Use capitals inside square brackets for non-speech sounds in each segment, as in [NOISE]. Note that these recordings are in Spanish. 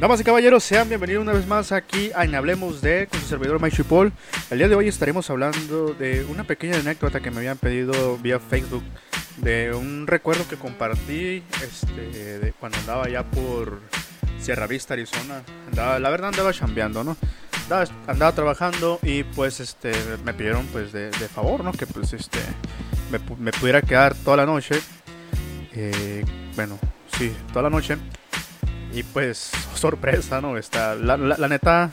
Damas y caballeros, sean bienvenidos una vez más aquí a Hablemos de con su servidor Mike Paul. El día de hoy estaremos hablando de una pequeña anécdota que me habían pedido vía Facebook de un recuerdo que compartí este, de cuando andaba allá por Sierra Vista, Arizona. Andaba, la verdad andaba chambeando, ¿no? Andaba, trabajando y pues este me pidieron pues de, favor, ¿no? Que pues este me, pudiera quedar toda la noche. Eh, bueno, sí, toda la noche. Y pues, [LAUGHS] sorpresa, ¿no? Está, la, la, neta,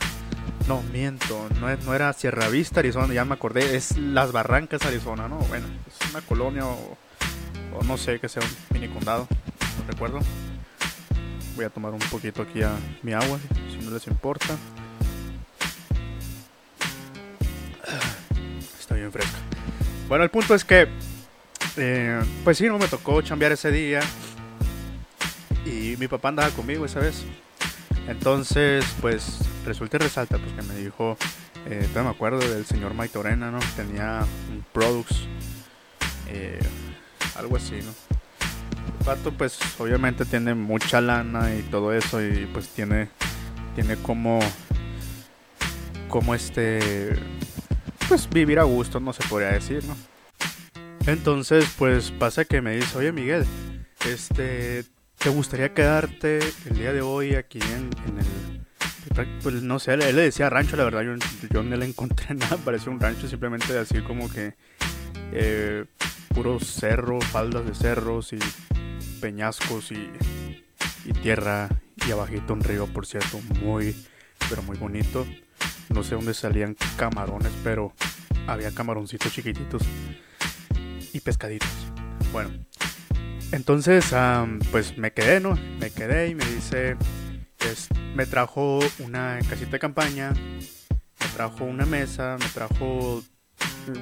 no, miento, no, no, era Sierra Vista, Arizona, ya me acordé, es Las Barrancas, Arizona, ¿no? Bueno, es una colonia o, no sé que sea un mini condado, no recuerdo. Voy a tomar un poquito aquí a mi agua, si no les importa. Está bien fresca. Bueno, el punto es que, eh, pues sí, no me tocó chambear ese día. Y mi papá andaba conmigo esa vez. Entonces, pues resulta y resalta pues, que me dijo, eh, me acuerdo del señor Maitorena, ¿no? Tenía un Products, eh, algo así, ¿no? El pato, pues obviamente tiene mucha lana y todo eso, y pues tiene, tiene como, como este, pues vivir a gusto, no se podría decir, ¿no? Entonces, pues pasa que me dice, oye Miguel, este, ¿Te gustaría quedarte el día de hoy aquí en, el... Pues no sé, él, le decía rancho, la verdad, yo, no le encontré [LAUGHS] nada, parecía un rancho, simplemente así como que eh, puro cerro, faldas de cerros y peñascos y, y tierra y abajito un río, por cierto, muy, pero muy bonito. No sé dónde salían camarones, pero había camaroncitos chiquititos y pescaditos. Bueno, entonces, pues me quedé, ¿no? Me quedé y me dice, pues, me trajo una casita de campaña, me trajo una mesa, me trajo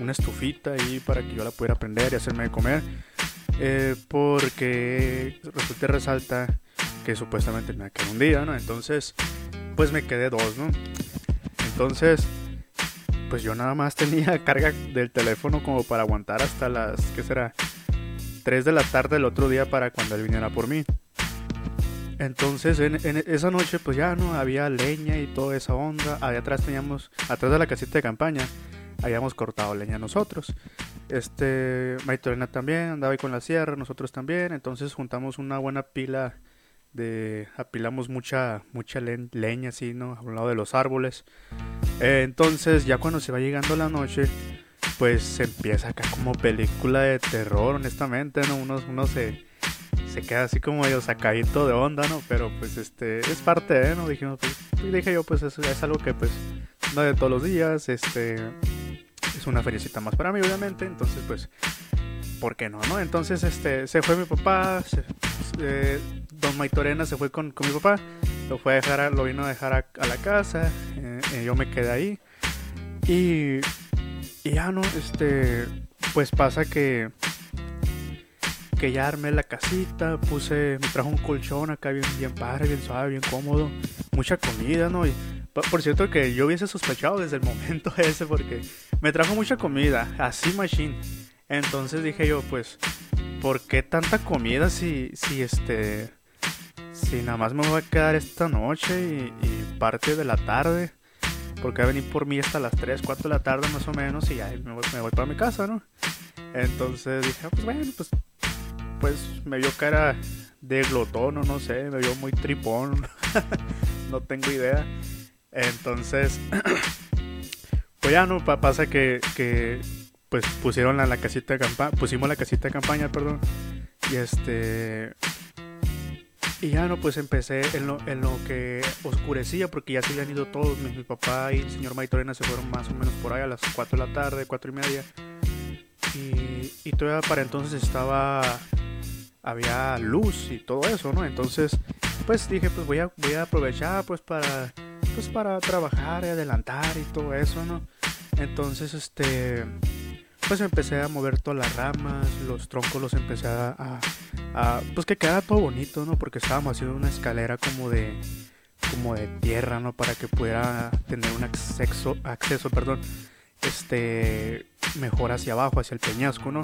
una estufita ahí para que yo la pudiera prender y hacerme comer. Eh, porque resulta resalta que supuestamente me quedado un día, ¿no? Entonces, pues me quedé dos, ¿no? Entonces, pues yo nada más tenía [LAUGHS] carga del teléfono como para aguantar hasta las, ¿qué será? 3 de la tarde el otro día para cuando él viniera por mí. Entonces en, esa noche pues ya no había leña y toda esa onda. Allá atrás teníamos, atrás de la casita de campaña, habíamos cortado leña nosotros. Este, Maitorena también andaba ahí con la sierra, nosotros también. Entonces juntamos una buena pila de, apilamos mucha, mucha leña así, ¿no? A un lado de los árboles. Entonces ya cuando se va llegando la noche, pues empieza acá como película de terror, honestamente, ¿no? Uno, uno se, se queda así como medio sacadito de onda, ¿no? Pero pues este, es parte de, ¿no? Dijimos, pues, dije yo, pues es, es algo que pues no de todos los días, este, es una feriecita más para mí, obviamente, entonces pues, ¿por qué no, no? Entonces, este, se fue mi papá, eh, Don Maitorena se fue con, con, mi papá, lo fue a dejar, lo vino a dejar a, la casa, eh, eh, yo me quedé ahí y y ya no, este, pues pasa que que ya armé la casita, puse, me trajo un colchón acá bien, bien padre, bien suave, bien cómodo, mucha comida, ¿no? Y, por cierto que yo hubiese sospechado desde el [LAUGHS] momento ese porque me trajo mucha comida, así machine. Entonces dije yo, pues, ¿por qué tanta comida si, si este, si nada más me voy a quedar esta noche y parte de la tarde? Porque a venir por mí hasta las 3, 4 de la tarde más o menos y ya me voy, me para mi casa, ¿no? Entonces dije, ah, pues bueno, pues, pues me vio cara de glotón o no sé, me vio muy tripón, [LAUGHS] no tengo idea. Entonces, [CLEARS THROAT] pues ya no, pasa que, que pues pusieron la, la casita de campaña, pusimos la casita de campaña, perdón, y este, y ya no, pues empecé en lo, en lo que oscurecía, porque ya se habían ido todos. Mi, papá y el señor Maitorena se fueron más o menos por ahí a las 4 de la tarde, 4 y media. Y, y todavía para entonces estaba. Había luz y todo eso, ¿no? Entonces, pues dije, pues voy a, voy a aprovechar, pues para. Pues para trabajar y adelantar y todo eso, ¿no? Entonces, este pues empecé a mover todas las ramas, los troncos los empecé a, pues que quedara todo bonito, ¿no? Porque estábamos haciendo una escalera como de como de tierra, ¿no? Para que pudiera tener un acceso, acceso, perdón, este, mejor hacia abajo, hacia el peñasco, ¿no?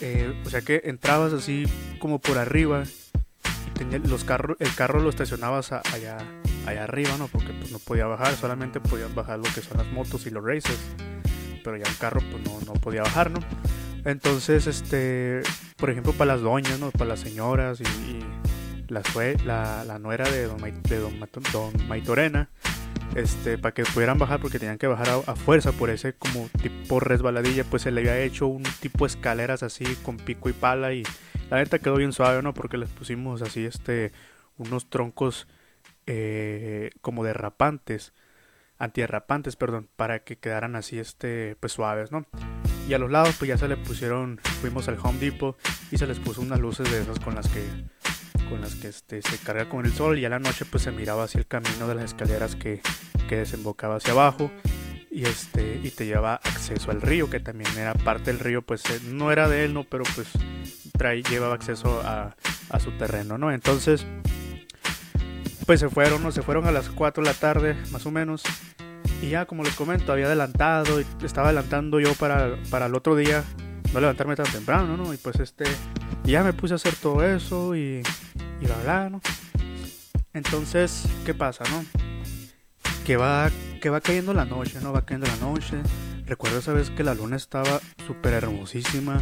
Eh, o sea que entrabas así como por arriba y los carros, el carro lo estacionabas allá, allá arriba, ¿no? Porque pues no podía bajar, solamente podían bajar lo que son las motos y los races. Pero ya un carro pues no, no podía bajar, ¿no? Entonces, este, por ejemplo, para las doñas, ¿no? Para las señoras y, la, la, la, nuera de don, de don, don Maitorena, este, para que pudieran bajar porque tenían que bajar a, fuerza por ese como tipo resbaladilla, pues se le había hecho un tipo escaleras así con pico y pala y la neta quedó bien suave, ¿no? Porque les pusimos así, este, unos troncos eh, como derrapantes, antierrapantes, perdón, para que quedaran así, este, pues suaves, ¿no? Y a los lados, pues ya se le pusieron, fuimos al Home Depot y se les puso unas luces de esas con las que con las que este, se carga con el sol y a la noche pues se miraba hacia el camino de las escaleras que, que desembocaba hacia abajo y este y te llevaba acceso al río que también era parte del río pues eh, no era de él no pero pues trae, llevaba acceso a, a su terreno no entonces pues se fueron, ¿no? Se fueron a las 4 de la tarde, más o menos. Y ya, como les comento, había adelantado, y estaba adelantando yo para, para el otro día, no levantarme tan temprano, ¿no? Y pues este, ya me puse a hacer todo eso y, y bla, bla, ¿no? Entonces, ¿qué pasa, no? Que va, que va cayendo la noche, ¿no? Va cayendo la noche. Recuerdo esa vez que la luna estaba súper hermosísima.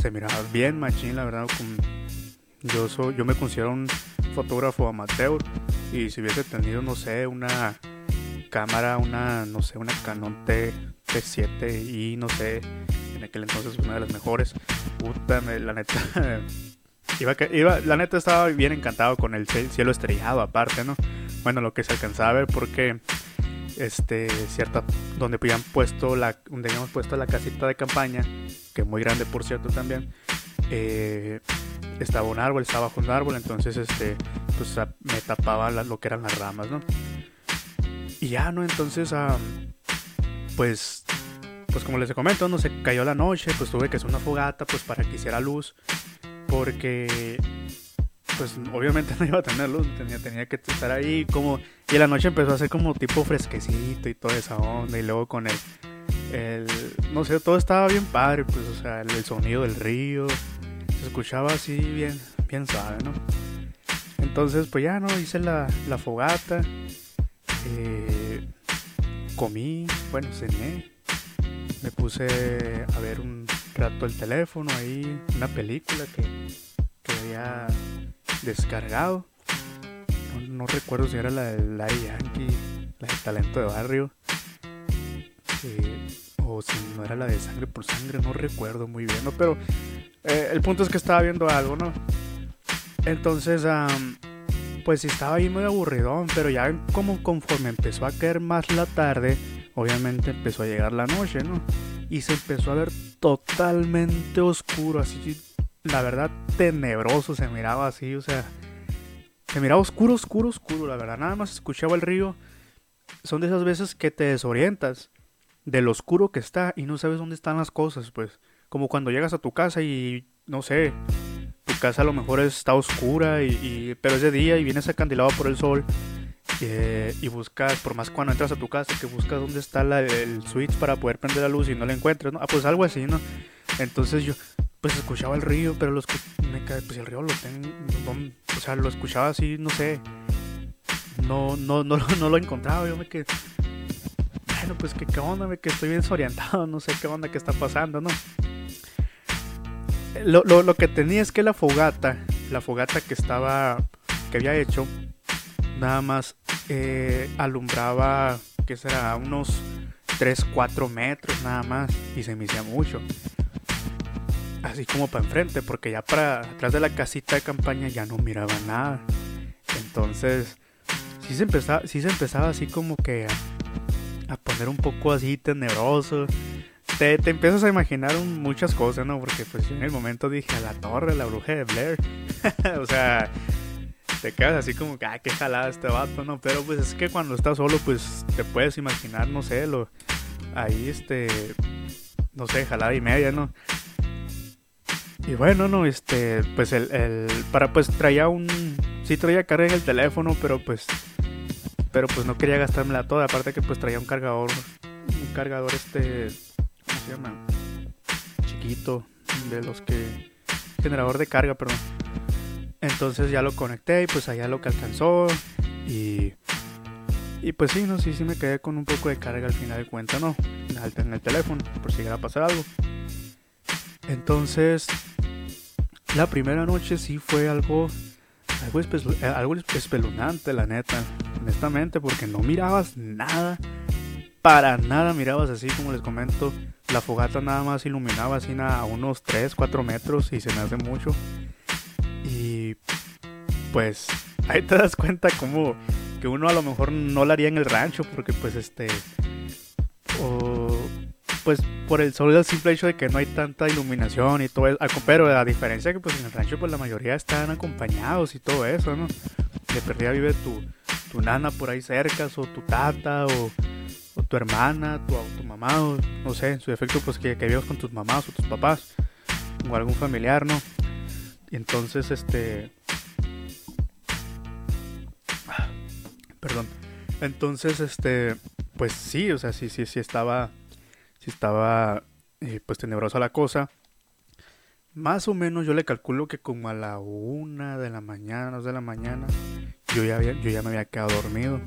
Se miraba bien machín, la verdad. Yo, soy, yo me considero un fotógrafo amateur y si hubiese tenido, no sé, una cámara, una, no sé, una Canon T, T7 y no sé, en aquel entonces una de las mejores. Puta, la neta, [LAUGHS] iba, iba, la neta estaba bien encantado con el cielo estrellado aparte, ¿no? Bueno, lo que se alcanzaba a ver porque este cierta donde habían puesto la donde habíamos puesto la casita de campaña que muy grande por cierto también eh, estaba un árbol, estaba bajo un árbol, entonces este, pues me tapaba lo que eran las ramas, ¿no? Y ya, ¿no? Entonces, pues, pues como les comento, no se cayó la noche, pues tuve que hacer una fogata, pues para que hiciera luz, porque, pues obviamente [LAUGHS] no iba a tener luz, tenía, tenía que estar ahí como, y la noche empezó a ser como tipo fresquecito y toda esa onda, y luego con el, el no sé, todo estaba bien padre, pues, o sea, el sonido del río, se escuchaba así bien, bien suave, ¿no? Entonces, pues ya, ¿no? Hice la, la fogata, eh, comí, bueno, cené, me puse a ver un rato el teléfono ahí, una película que, que había descargado. No, recuerdo si era la de la Yankee, la de Talento de Barrio. Eh, o si no era la de Sangre por Sangre, no recuerdo muy bien, ¿no? Pero eh, el punto es que estaba viendo algo, ¿no? Entonces, pues estaba ahí muy aburridón, pero ya como conforme empezó a caer más la tarde, obviamente empezó a llegar la noche, ¿no? Y se empezó a ver totalmente oscuro, así, la verdad, tenebroso, se miraba así, o sea, se miraba oscuro, oscuro, oscuro, la verdad, nada más escuchaba el río. Son de esas veces que te desorientas de lo oscuro que está y no sabes dónde están las cosas, pues. Como cuando llegas a tu casa y, no sé, tu casa a lo mejor está oscura, y, pero es de día y vienes acandilado por el sol. Eh, y buscas, por más cuando entras a tu casa, que buscas dónde está la, el switch para poder prender la luz y no la encuentras, ¿no? Ah, pues algo así, ¿no? Entonces yo, pues escuchaba el río, pero los me pues el río lo tengo, o sea, lo escuchaba así, no sé, no, no, no, [LAUGHS] no lo encontraba, yo me quedé, bueno, pues que qué onda, que estoy bien desorientado, [LAUGHS] no sé qué onda, qué está pasando, ¿no? Lo, lo, que tenía es que la fogata, la fogata que estaba, que había hecho, nada más eh, alumbraba, que será, unos 3, 4 metros nada más, y se me hacía mucho. Así como para enfrente, porque ya para atrás de la casita de campaña ya no miraba nada. Entonces, sí se empezaba, sí se empezaba así como que a, a poner un poco así tenebroso te, te empiezas a imaginar muchas cosas, ¿no? Porque pues en el momento dije, a la torre, la bruja de Blair. [LAUGHS] o sea, te quedas así como que, ah, qué jalada este vato, ¿no? Pero pues es que cuando estás solo, pues te puedes imaginar, no sé, lo, ahí este, no sé, jalada y media, ¿no? Y bueno, no, este, pues el, el, para pues traía un, sí traía carga en el teléfono, pero pues, pero pues no quería gastármela toda, aparte que pues traía un cargador, un cargador este llama? Chiquito, de los que... Generador de carga, perdón. Entonces ya lo conecté y pues allá lo que alcanzó. Y, Y pues sí, no, sí, sí me quedé con un poco de carga al final de cuentas, ¿no? En el teléfono, por si llegara a pasar algo. Entonces, la primera noche sí fue algo, algo, algo espeluznante, la neta, honestamente, porque no mirabas nada, para nada mirabas así, como les comento. La fogata nada más iluminaba así a unos 3, 4 metros y se me hace mucho. Y pues ahí te das cuenta como que uno a lo mejor no lo haría en el rancho porque pues este o pues por el solo simple hecho de que no hay tanta iluminación y todo eso, pero a diferencia que pues en el rancho pues la mayoría están acompañados y todo eso, ¿no? De perdida vive tu, tu nana por ahí cerca, o tu tata, o, tu hermana, tu, tu mamá, o no sé, en su defecto pues que, que vivas con tus mamás o tus papás, o algún familiar, ¿no? Y entonces este Perdón. Entonces, este, pues sí, o sea, sí, sí, sí estaba, sí estaba, eh, pues tenebrosa la cosa. Más o menos yo le calculo que como a la una de la mañana, dos de la mañana, yo ya, yo ya me había quedado dormido.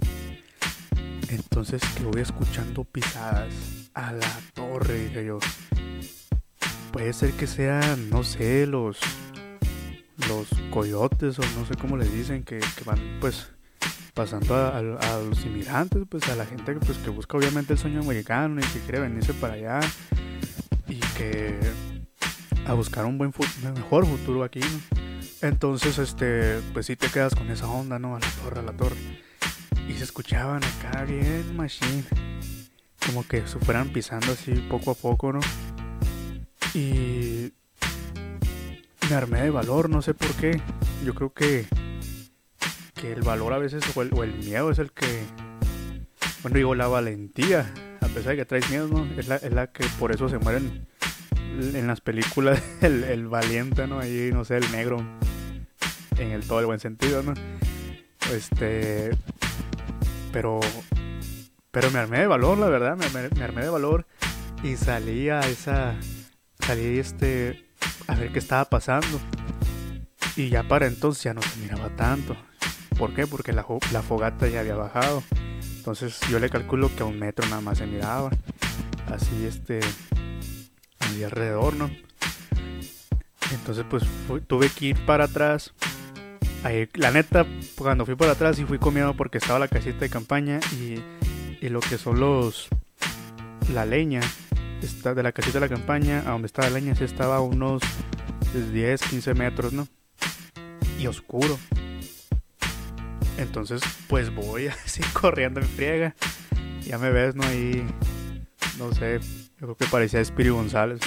Entonces que voy escuchando pisadas a la torre, dije yo. Puede ser que sean, no sé, los los coyotes o no sé cómo les dicen que, que van pues pasando a, los inmigrantes, pues a la gente pues, que busca obviamente el sueño americano y que quiere venirse para allá y que a buscar un buen mejor futuro aquí, Entonces, este, pues sí te quedas con esa onda, ¿no? A la torre, a la torre. Y se escuchaban acá bien machine. Como que se fueran pisando así poco a poco, ¿no? Y me armé de valor, no sé por qué. Yo creo que que el valor a veces o el, miedo es el que, bueno, digo, la valentía, a pesar de que traes miedo, ¿no? Es la, es la que por eso se mueren en las películas [LAUGHS] el, el valiente, ¿no? Ahí, no sé, el negro, en el todo el buen sentido, ¿no? Este, pero, pero me armé de valor, la verdad, me, armé de valor y salí a esa, salí este, a ver qué estaba pasando. Y ya para entonces ya no se miraba tanto. ¿Por qué? Porque la, fogata ya había bajado. Entonces yo le calculo que a un metro nada más se miraba. Así este. Ahí alrededor, ¿no? Entonces pues tuve que ir para atrás. La neta, cuando fui para atrás y fui comiendo porque estaba la casita de campaña y, y lo que son los... La leña está de la casita de la campaña a donde estaba la leña, sí estaba a unos 10, 15 metros, ¿no? Y oscuro. Entonces, pues voy [LAUGHS] así corriendo en friega. Ya me ves, ¿no? Ahí, no sé, yo creo que parecía Espíritu González.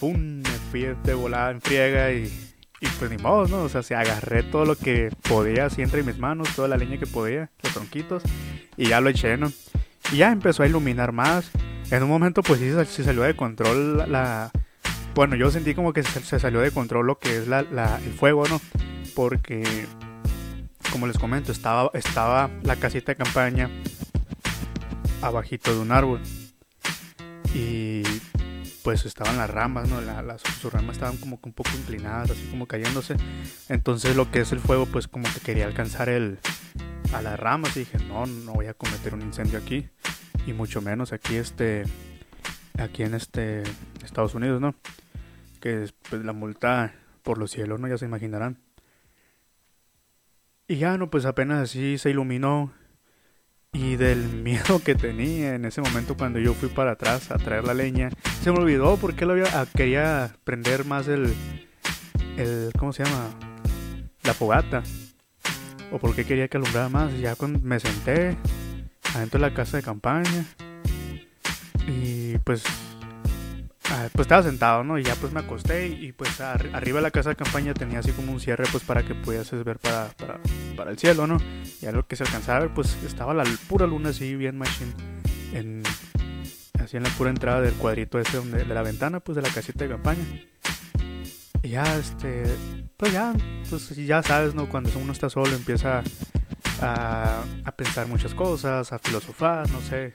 ¡Pum! Me fui de volada en friega y, y pues ni modo, ¿no? O sea, se agarré todo lo que podía así entre mis manos, toda la leña que podía, los tronquitos, y ya lo eché, ¿no? Y ya empezó a iluminar más. En un momento, pues sí, se salió de control la... Bueno, yo sentí como que se, salió de control lo que es la, el fuego, ¿no? Porque como les comento, estaba, estaba la casita de campaña abajito de un árbol. Y pues estaban las ramas, ¿no? las, sus ramas estaban como un poco inclinadas, así como cayéndose. Entonces lo que es el fuego, pues como que quería alcanzar el, a las ramas y dije, no, no voy a cometer un incendio aquí. Y mucho menos aquí este, aquí en este Estados Unidos, ¿no? Que pues la multa por los cielos, ¿no? Ya se imaginarán. Y ya no, pues apenas así se iluminó. Y del [LAUGHS] miedo que tenía en ese momento cuando yo fui para atrás a traer la leña, se me olvidó porque lo había, ah, quería prender más el, el, ¿cómo se llama? La fogata. O porque quería que alumbrara más. Ya cuando me senté adentro de la casa de campaña. Y pues pues estaba sentado, ¿no? Y ya pues me acosté y, pues arriba de la casa de campaña tenía así como un cierre pues para que pudieses ver para, para, el cielo, ¿no? Y a lo que se alcanzaba pues estaba la pura luna así bien machine en, así en la pura entrada del cuadrito ese donde, de la ventana pues de la casita de campaña. Y ya este, pues ya, pues ya sabes, ¿no? Cuando uno está solo empieza a, a pensar muchas cosas, a filosofar, no sé,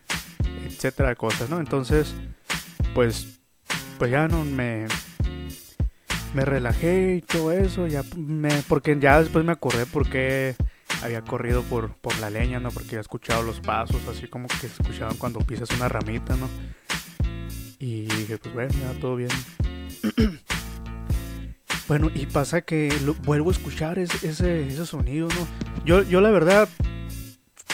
etcétera cosas, ¿no? Entonces, pues pues ya no me me relajé y todo eso, ya me porque ya después me acordé por qué había corrido por, por la leña, ¿no? Porque había escuchado los pasos, así como que se escuchaban cuando pisas una ramita, ¿no? Y dije, pues bueno, ya todo bien. [CLEARS THROAT] bueno, y pasa que vuelvo a escuchar ese, ese, sonido, ¿no? Yo, yo la verdad,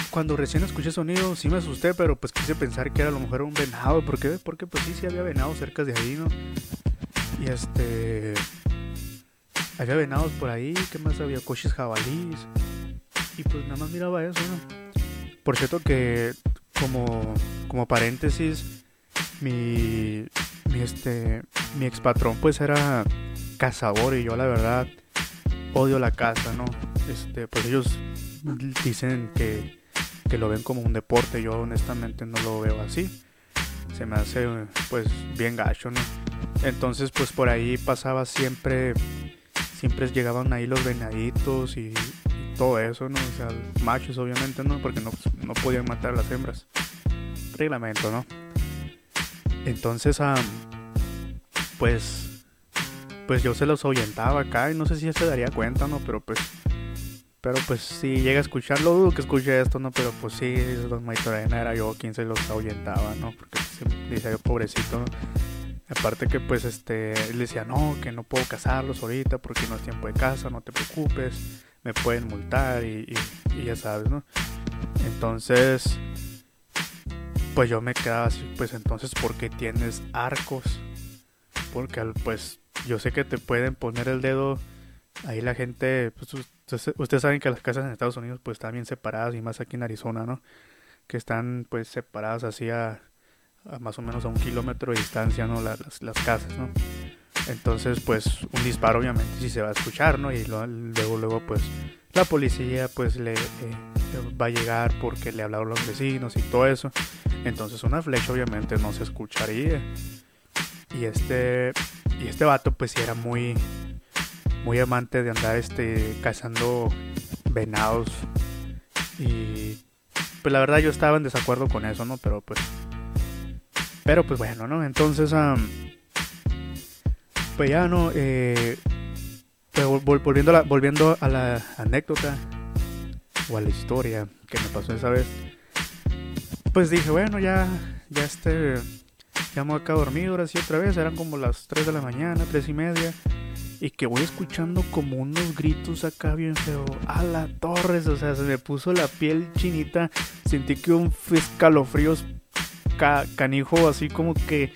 cuando recién escuché sonido, sí me asusté, pero pues quise pensar que era a lo mejor un venado. ¿Por qué? Porque pues sí, sí había venado cerca de ahí, ¿no? Y este... Había venados por ahí, ¿qué más había? Coches jabalís. Y pues nada más miraba eso, ¿no? Por cierto que como, como paréntesis, mi, mi, este, mi ex patrón pues era cazador y yo la verdad odio la caza, ¿no? Este, pues ellos dicen que, que lo ven como un deporte, yo honestamente no lo veo así. Se me hace pues bien gacho. Entonces pues por ahí pasaba siempre siempre llegaban ahí los venaditos y, todo eso, ¿no? O sea, machos obviamente, ¿no? Porque no, no podían matar a las hembras. Reglamento, ¿no? Entonces, pues, pues yo se los ahuyentaba acá y no sé si se daría cuenta, ¿no? Pero pues, pero pues si llega a escucharlo, dudo que escuche esto, ¿no? Pero pues sí, Don Maitorena era yo quien se los ahuyentaba, ¿no? Porque dice yo, pobrecito, ¿no? Aparte que pues este, él decía, no, que no puedo casarlos ahorita porque no es tiempo de casa, no te preocupes, me pueden multar y, ya sabes, ¿no? Entonces, pues yo me quedaba así, pues entonces, ¿por qué tienes arcos? Porque pues yo sé que te pueden poner el dedo, ahí la gente, pues ustedes, saben que las casas en Estados Unidos pues están bien separadas y más aquí en Arizona, ¿no? Que están pues separadas así a más o menos a un kilómetro de distancia, ¿no? Las, las, casas, ¿no? Entonces, pues un disparo obviamente sí se va a escuchar, ¿no? Y luego, luego, pues la policía pues le eh, va a llegar porque le hablaron los vecinos y todo eso. Entonces una flecha obviamente no se escucharía. Y este, y este vato pues era muy, muy amante de andar este, cazando venados. Y pues la verdad yo estaba en desacuerdo con eso, ¿no? Pero pues pero pues bueno, ¿no? Entonces, pues ya no, eh, pues volviendo, a la, volviendo a la anécdota o a la historia que me pasó esa vez, pues dije, bueno, ya, ya este, ya me acá dormido ahora sí otra vez, eran como las 3 de la mañana, 3 y media. Y que voy escuchando como unos gritos acá bien feo. A la torres, o sea, se me puso la piel chinita. Sentí que un escalofríos canijo así como que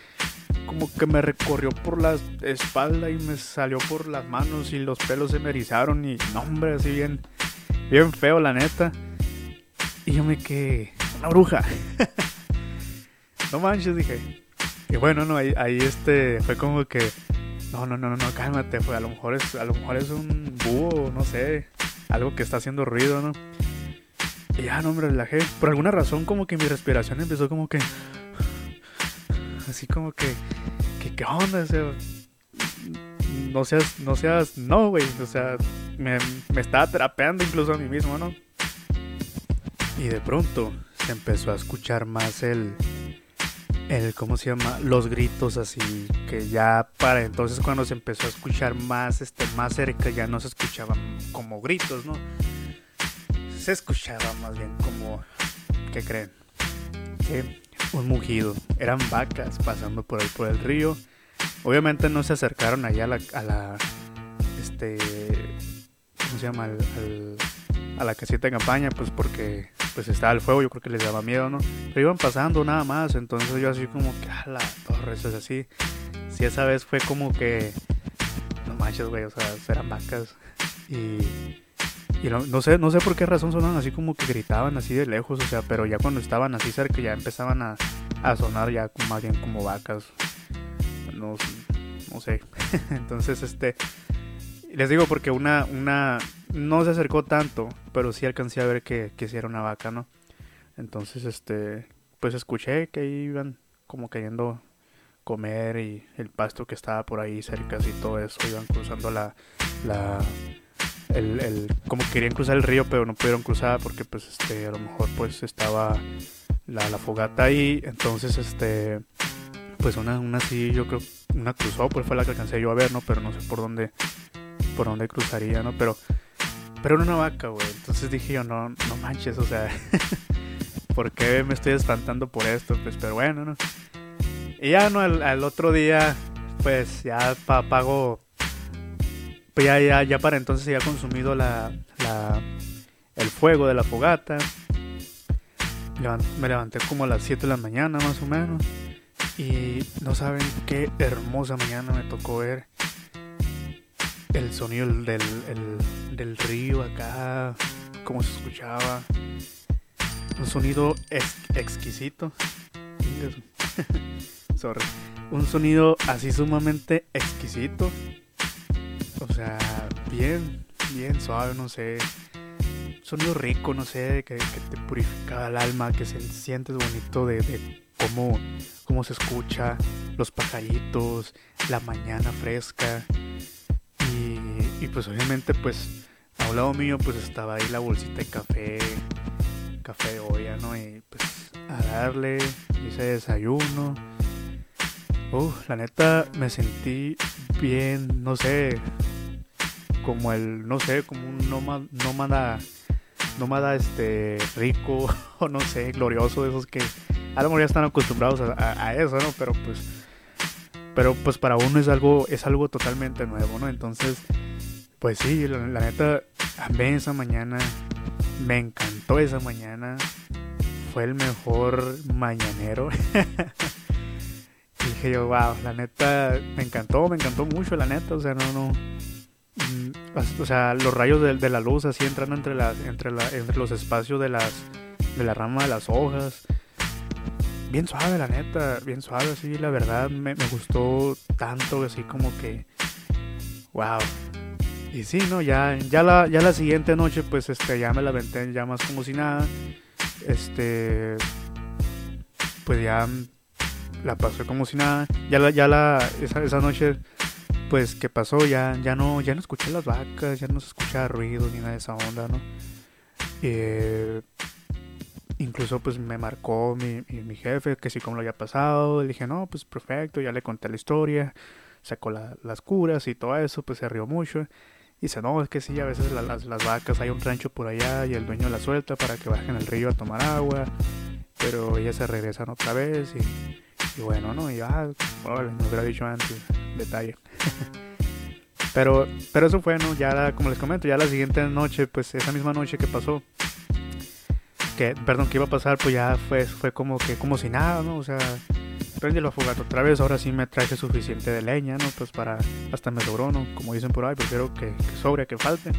como que me recorrió por la espalda y me salió por las manos y los pelos se me erizaron y no hombre así bien bien feo la neta y yo me quedé una bruja [LAUGHS] no manches dije y bueno no ahí, ahí este fue como que no no no no cálmate fue a lo mejor es a lo mejor es un búho no sé algo que está haciendo ruido no y ya no me relajé por alguna razón como que mi respiración empezó como que así como que, ¿qué onda? no seas, no seas, no, güey, o sea, me, me estaba terapeando incluso a mí mismo, ¿no? Y de pronto se empezó a escuchar más el, el, ¿cómo se llama? Los gritos así, que ya para entonces cuando se empezó a escuchar más, este, más cerca ya no se escuchaban como gritos, ¿no? Se escuchaba más bien como, ¿qué creen? Que un mugido. Eran vacas pasando por ahí por el río. Obviamente no se acercaron allá a la, a la este, ¿cómo se llama? A la casita de campaña, pues porque pues estaba el fuego, yo creo que les daba miedo, ¿no? Pero iban pasando nada más, entonces yo así como que, a la torre, eso es así. Si esa vez fue como que, no manches, güey, o sea, eran vacas. Y y no, sé, no sé por qué razón sonaban así como que gritaban así de lejos, o sea, pero ya cuando estaban así cerca ya empezaban a, sonar ya más bien como vacas. No, no sé. [LAUGHS] Entonces, este, les digo porque una, una, no se acercó tanto, pero sí alcancé a ver que, que era una vaca, ¿no? Entonces, este, pues escuché que iban como queriendo comer y el pasto que estaba por ahí cerca y todo eso, iban cruzando la, la el, el, como querían cruzar el río pero no pudieron cruzar porque pues este a lo mejor pues estaba la, la fogata ahí. Entonces este pues una, una sí yo creo una cruzó pues fue la que alcancé yo a ver no pero no sé por dónde por dónde cruzaría no pero pero era una vaca, güey. Entonces dije yo, no, no manches, o sea, [LAUGHS] ¿por qué me estoy espantando por esto? Pues, pero bueno, ¿no? Y ya, ¿no? Al, otro día, pues ya pago, pues ya, ya, ya para entonces ya consumido la, la, el fuego de la fogata. Me levanté como a las 7 de la mañana más o menos. Y no saben qué hermosa mañana me tocó ver el sonido del, del río acá, cómo se escuchaba. Un sonido exquisito. [LAUGHS] Sorry. Un sonido así sumamente exquisito. O sea, bien, bien suave, no sé. Sonido rico, no sé, que, te purifica el alma, que se sientes bonito de, de cómo, cómo se escucha, los pajaritos, la mañana fresca. Y, pues obviamente pues a un lado mío pues estaba ahí la bolsita de café, café de olla, ¿no? Y pues a darle, hice desayuno. Uf, la neta me sentí bien, no sé, como el, no sé, como un nómada, nómada, nómada este, rico, [LAUGHS] o no sé, glorioso, de esos que a lo mejor ya están acostumbrados a eso, ¿no? Pero pues pero pues para uno es algo, es algo totalmente nuevo, ¿no? Entonces, pues sí, la, neta, amé esa mañana, me encantó esa mañana, fue el mejor mañanero. [LAUGHS] dije yo, wow, la neta, me encantó, me encantó mucho, la neta, o sea, no, no. Mm, o sea, los rayos de, la luz así entrando entre, las, entre, la, entre los espacios de las de la rama de las hojas bien suave, la neta, bien suave, así, la verdad, me, gustó tanto, así como que, wow. Y sí, no, ya, ya la, ya la siguiente noche, pues, este, ya me la venté ya más como si nada, este, pues ya la pasé como si nada, ya la, ya la, esa, esa noche, pues, que pasó, ya, ya no, ya no escuché las vacas, ya no se escuchaba ruido ni nada de esa onda, ¿no? Eh, incluso pues me marcó mi, mi, jefe que sí como lo había pasado. Le dije, no, pues perfecto, ya le conté la historia, sacó las curas y todo eso, pues se rió mucho. Y dice, no, es que sí, a veces las, las, vacas hay un rancho por allá y el dueño la suelta para que bajen al río a tomar agua, pero ellas se regresan otra vez y, bueno, ¿no? Y ah, bueno, me hubiera dicho antes, detalle. [LAUGHS] pero, pero eso fue, ¿no? Ya, como les comento, ya la siguiente noche, pues esa misma noche que pasó, que, perdón, que iba a pasar, pues ya fue, fue como que, como si nada, ¿no? O sea, prende la fogata otra vez, ahora sí me traje suficiente de leña, ¿no? Pues para, hasta me sobró, ¿no? Como dicen por ahí, prefiero que, que sobre, que falte.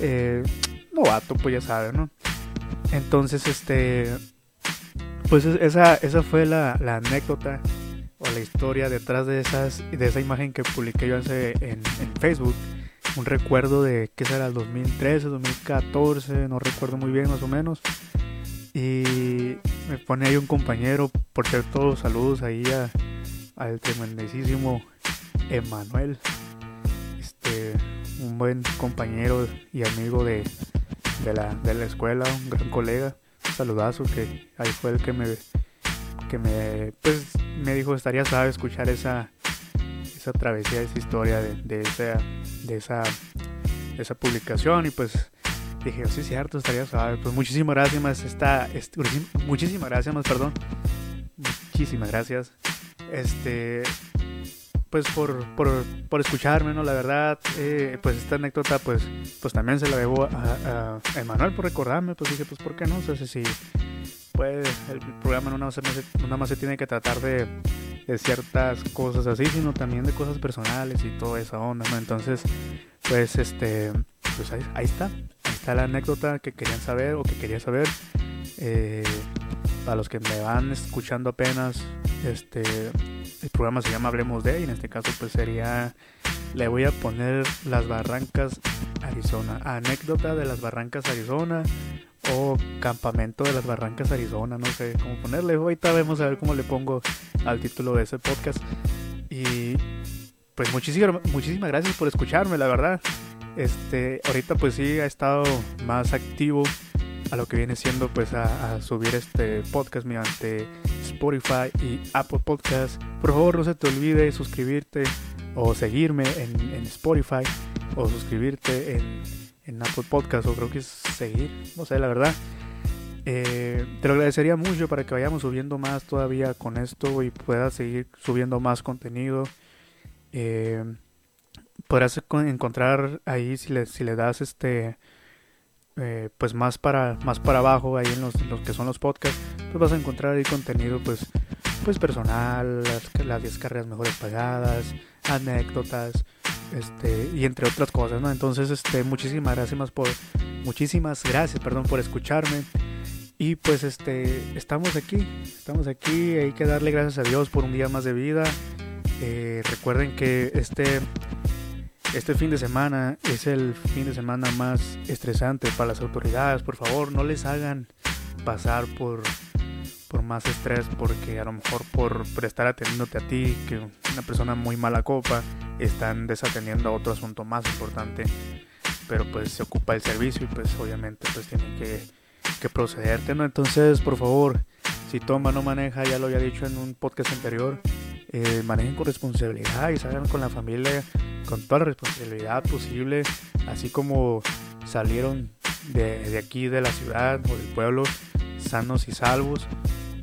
Eh, novato, pues ya saben, ¿no? Entonces, este, pues esa, esa fue la, anécdota o la historia detrás de esas de esa imagen que publiqué yo hace en Facebook un recuerdo de que será el 2013, 2014, no recuerdo muy bien más o menos. Y me pone ahí un compañero, por cierto, saludos ahí al tremendísimo Emanuel, este, un buen compañero y amigo de, de, la, de la escuela, un gran colega, un saludazo que ahí fue el que me, que me, pues, me dijo estaría sabe escuchar esa, esa travesía, esa historia de, de esa de esa, esa publicación y pues dije, sí, cierto, estaría suave. Pues muchísimas gracias, más está, muchísimas gracias, más, perdón. Muchísimas gracias. Este, pues por, por, por escucharme, ¿no? La verdad, eh, pues esta anécdota, pues, pues también se la debo a, a, Emanuel por recordarme, pues dije, pues, ¿por qué no? O sea, si, pues, el programa no nada, más, no más se tiene que tratar de de ciertas cosas así, sino también de cosas personales y toda esa onda, ¿no? Entonces, pues este, pues ahí, está, ahí está la anécdota que querían saber o que quería saber. Eh, para los que me van escuchando apenas, este, el programa se llama Hablemos de, y en este caso pues sería, le voy a poner las Barrancas Arizona, anécdota de las Barrancas Arizona, o Campamento de las Barrancas Arizona, no sé cómo ponerle. Ahorita vamos a ver cómo le pongo al título de ese podcast. Y pues muchísimas, muchísimas gracias por escucharme, la verdad. Este, ahorita pues sí ha estado más activo a lo que viene siendo pues a, subir este podcast mediante Spotify y Apple Podcast. Por favor no se te olvide suscribirte o seguirme en, en Spotify o suscribirte en en Apple Podcast o creo que es seguir, no sé, la verdad. Eh, te lo agradecería mucho para que vayamos subiendo más todavía con esto y puedas seguir subiendo más contenido. Eh, podrás encontrar ahí si le, si le das este eh, pues más para más para abajo ahí en los, que son los podcasts pues vas a encontrar ahí contenido pues pues personal las, las descargas mejores pagadas anécdotas este y entre otras cosas no entonces este muchísimas gracias por muchísimas gracias perdón por escucharme y pues este estamos aquí estamos aquí hay que darle gracias a Dios por un día más de vida eh, recuerden que este este fin de semana es el fin de semana más estresante para las autoridades. Por favor, no les hagan pasar por, por más estrés porque a lo mejor por, por estar atendiéndote a ti, que una persona muy mala copa, están desatendiendo a otro asunto más importante. Pero pues se ocupa el servicio y pues obviamente pues tienen que, que procederte, ¿no? Entonces, por favor, si toma no maneja, ya lo había dicho en un podcast anterior, eh, manejen con responsabilidad y salgan con la familia con toda la responsabilidad posible, así como salieron de, aquí de la ciudad o del pueblo sanos y salvos.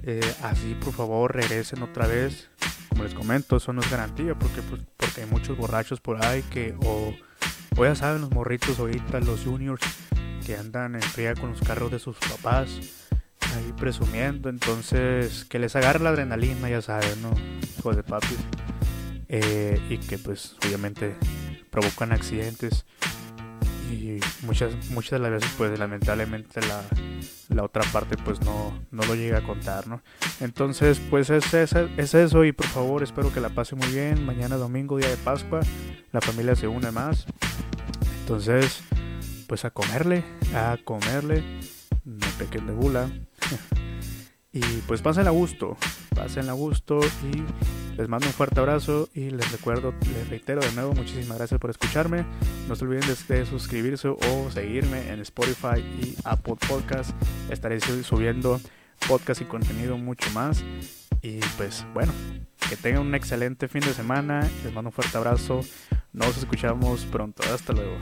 Eh, así por favor regresen otra vez. Como les comento, eso no es garantía porque, pues, porque hay muchos borrachos por ahí que o, ya saben los morritos ahorita, los juniors que andan en fría con los carros de sus papás ahí presumiendo, entonces que les agarre la adrenalina, ya saben, ¿no? Hijos de papi. Eh, y que pues obviamente provocan accidentes y muchas muchas de las veces pues lamentablemente la, la otra parte pues no, no lo llega a contar, ¿no? Entonces pues es, es, es eso y por favor espero que la pase muy bien. Mañana domingo, día de Pascua, la familia se une más. Entonces pues a comerle, a comerle, no de bula. [LAUGHS] y pues pasen a gusto, pasen a gusto y les mando un fuerte abrazo y les recuerdo, les reitero de nuevo, muchísimas gracias por escucharme. No se olviden de, suscribirse o seguirme en Spotify y Apple Podcast. Estaré subiendo podcast y contenido mucho más. Y pues bueno, que tengan un excelente fin de semana. Les mando un fuerte abrazo. Nos escuchamos pronto. Hasta luego.